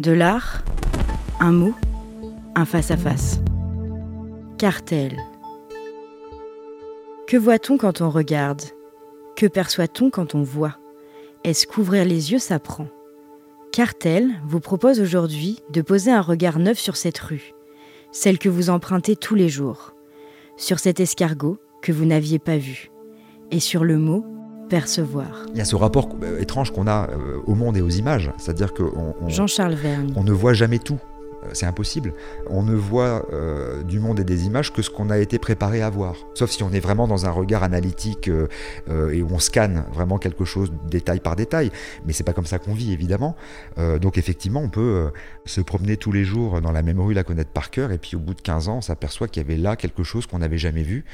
De l'art, un mot, un face-à-face. Cartel. Que voit-on quand on regarde? Que perçoit-on quand on voit? Est-ce qu'ouvrir les yeux s'apprend Cartel vous propose aujourd'hui de poser un regard neuf sur cette rue, celle que vous empruntez tous les jours, sur cet escargot que vous n'aviez pas vu, et sur le mot percevoir. Il y a ce rapport euh, étrange qu'on a euh, au monde et aux images, c'est-à-dire qu'on on, Jean-Charles Vergne. on ne voit jamais tout. Euh, C'est impossible. On ne voit euh, du monde et des images que ce qu'on a été préparé à voir. Sauf si on est vraiment dans un regard analytique euh, et où on scanne vraiment quelque chose détail par détail. Mais c'est pas comme ça qu'on vit, évidemment. Donc effectivement, on peut se promener tous les jours dans la même rue, la connaître par cœur, et puis au bout de 15 ans, on s'aperçoit qu'il y avait là quelque chose qu'on n'avait jamais vu.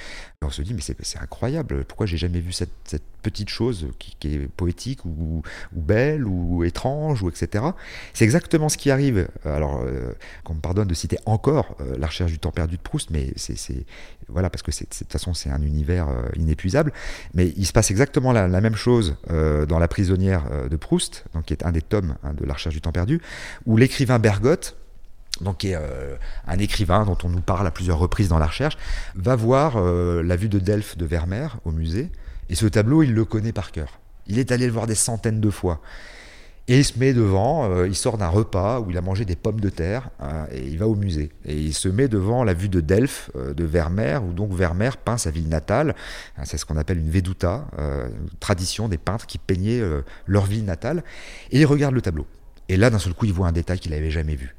On se dit, mais c'est incroyable, pourquoi j'ai jamais vu cette, petite chose qui, est poétique ou, belle ou étrange ou etc. C'est exactement ce qui arrive. Alors, qu'on me pardonne de citer encore euh, La recherche du temps perdu de Proust, mais c'est c'est- voilà parce que c'est- de toute façon c'est un univers euh, inépuisable. Mais il se passe exactement la, même chose euh, dans La prisonnière de Proust, donc qui est un des tomes hein, de La recherche du temps perdu, où l'écrivain Bergotte donc qui est un écrivain dont on nous parle à plusieurs reprises dans la recherche, va voir la vue de Delphes de Vermeer au musée, et ce tableau, il le connaît par cœur. Il est allé le voir des centaines de fois. Et il se met devant, euh, il sort d'un repas où il a mangé des pommes de terre, hein, et il va au musée. Et il se met devant la vue de Delphes, euh, de Vermeer, où donc Vermeer peint sa ville natale. Hein, C'est ce qu'on appelle une veduta, euh, tradition des peintres qui peignaient leur ville natale. Et il regarde le tableau. Et là, d'un seul coup, il voit un détail qu'il n'avait jamais vu.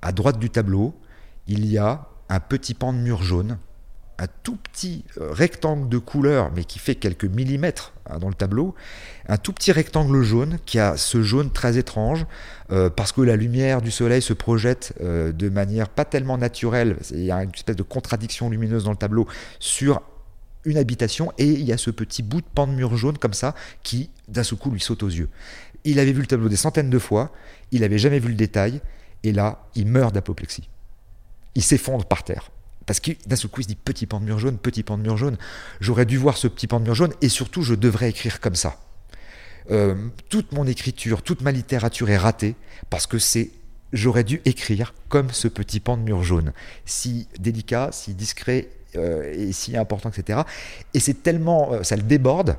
À droite du tableau, il y a un petit pan de mur jaune, un tout petit euh, rectangle de couleur, mais qui fait quelques millimètres hein, dans le tableau, un tout petit rectangle jaune qui a ce jaune très étrange, euh, parce que la lumière du soleil se projette euh, de manière pas tellement naturelle, il y a une espèce de contradiction lumineuse dans le tableau sur une habitation, et il y a ce petit bout de pan de mur jaune comme ça, qui d'un seul coup lui saute aux yeux. Il avait vu le tableau des centaines de fois, il n'avait jamais vu le détail, et là, il meurt d'apoplexie. Il s'effondre par terre. Parce que d'un seul coup, il se dit petit pan de mur jaune, petit pan de mur jaune. J'aurais dû voir ce petit pan de mur jaune et surtout, je devrais écrire comme ça. Euh, toute mon écriture, toute ma littérature est ratée parce que c'est j'aurais dû écrire comme ce petit pan de mur jaune, si délicat, si discret euh, et si important, etc. Et c'est tellement, euh, ça le déborde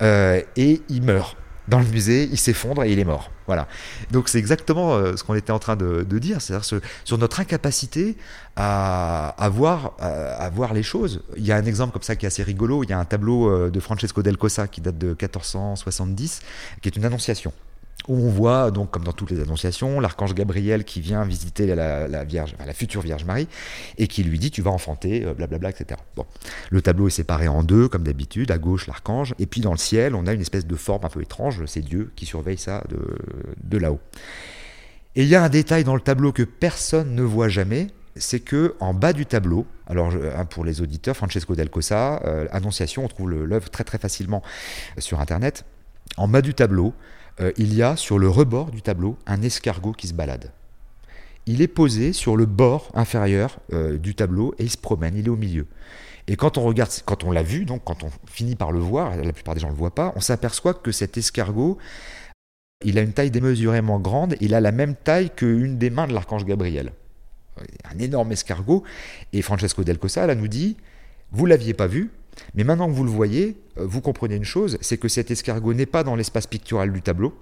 et il meurt dans le musée, il s'effondre et il est mort. Voilà. Donc c'est exactement euh, ce qu'on était en train de, dire, c'est-à-dire ce- sur notre incapacité à, voir, à, voir les choses. Il y a un exemple comme ça qui est assez rigolo. Il y a un tableau euh, de Francesco del Cossa qui date de 1470, qui est une annonciation où on voit, donc comme dans toutes les annonciations, l'archange Gabriel qui vient visiter la, future Vierge Marie, et qui lui dit tu vas enfanter, euh, blablabla, etc. Le tableau est séparé en deux, comme d'habitude, à gauche l'archange, et puis dans le ciel, on a une espèce de forme un peu étrange, c'est Dieu qui surveille ça de, là-haut. Et il y a un détail dans le tableau que personne ne voit jamais, c'est que en bas du tableau, alors hein, pour les auditeurs, Francesco del Cossa, euh, Annonciation, on trouve l'œuvre très très facilement euh, sur internet. En bas du tableau, euh, il y a sur le rebord du tableau un escargot qui se balade. Il est posé sur le bord inférieur euh, du tableau et il se promène, il est au milieu. Et quand on regarde, quand on l'a vu, donc quand on finit par le voir, la plupart des gens ne le voient pas, on s'aperçoit que cet escargot, il a une taille démesurément grande, il a la même taille qu'une des mains de l'archange Gabriel. Un énorme escargot. Et Francesco del Cossa, là, nous dit, vous l'aviez pas vu, mais maintenant que vous le voyez, euh, vous comprenez une chose, c'est que cet escargot n'est pas dans l'espace pictural du tableau,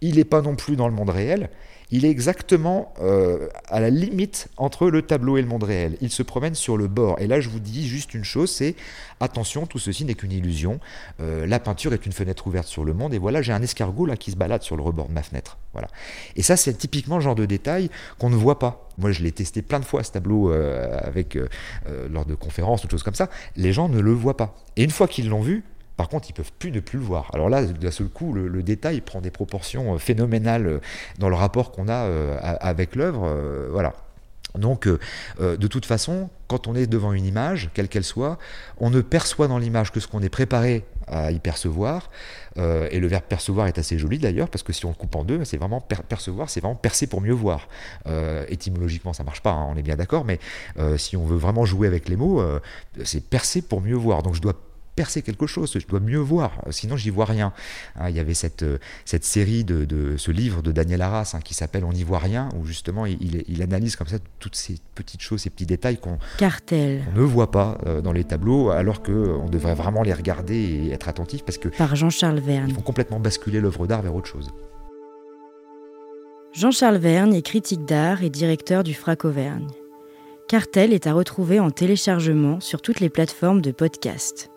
il n'est pas non plus dans le monde réel, il est exactement euh, à la limite entre le tableau et le monde réel. Il se promène sur le bord. Et là, je vous dis juste une chose, c'est attention, tout ceci n'est qu'une illusion. Euh, la peinture est une fenêtre ouverte sur le monde. Et voilà, j'ai un escargot là qui se balade sur le rebord de ma fenêtre. Voilà. Et ça, c'est typiquement le genre de détail qu'on ne voit pas. Moi, je l'ai testé plein de fois ce tableau euh, avec lors de conférences ou choses comme ça. Les gens ne le voient pas. Et une fois qu'ils l'ont vu, par contre, ils peuvent plus ne plus le voir. Alors là, d'un seul coup, le, détail prend des proportions euh, phénoménales euh, dans le rapport qu'on a euh, avec l'œuvre. voilà. Donc, de toute façon, quand on est devant une image, quelle qu'elle soit, on ne perçoit dans l'image que ce qu'on est préparé à y percevoir. Et le verbe percevoir est assez joli d'ailleurs, parce que si on le coupe en deux, c'est vraiment per- percevoir, c'est vraiment percer pour mieux voir. Euh, étymologiquement, ça marche pas, hein, on est bien d'accord, mais si on veut vraiment jouer avec les mots, c'est percer pour mieux voir. Donc, je dois percer quelque chose, je dois mieux voir, sinon j'y vois rien. Hein, il y avait cette, euh, cette série de, de ce livre de Daniel Arras hein, qui s'appelle On n'y voit rien, où justement il, il, analyse comme ça toutes ces petites choses, ces petits détails qu'on ne voit pas euh, dans les tableaux, alors qu'on devrait vraiment les regarder et être attentif parce que par Jean-Charles Verne, ils font complètement basculer l'œuvre d'art vers autre chose. Jean-Charles Verne est critique d'art et directeur du FRAC Auvergne. Cartel est à retrouver en téléchargement sur toutes les plateformes de podcast.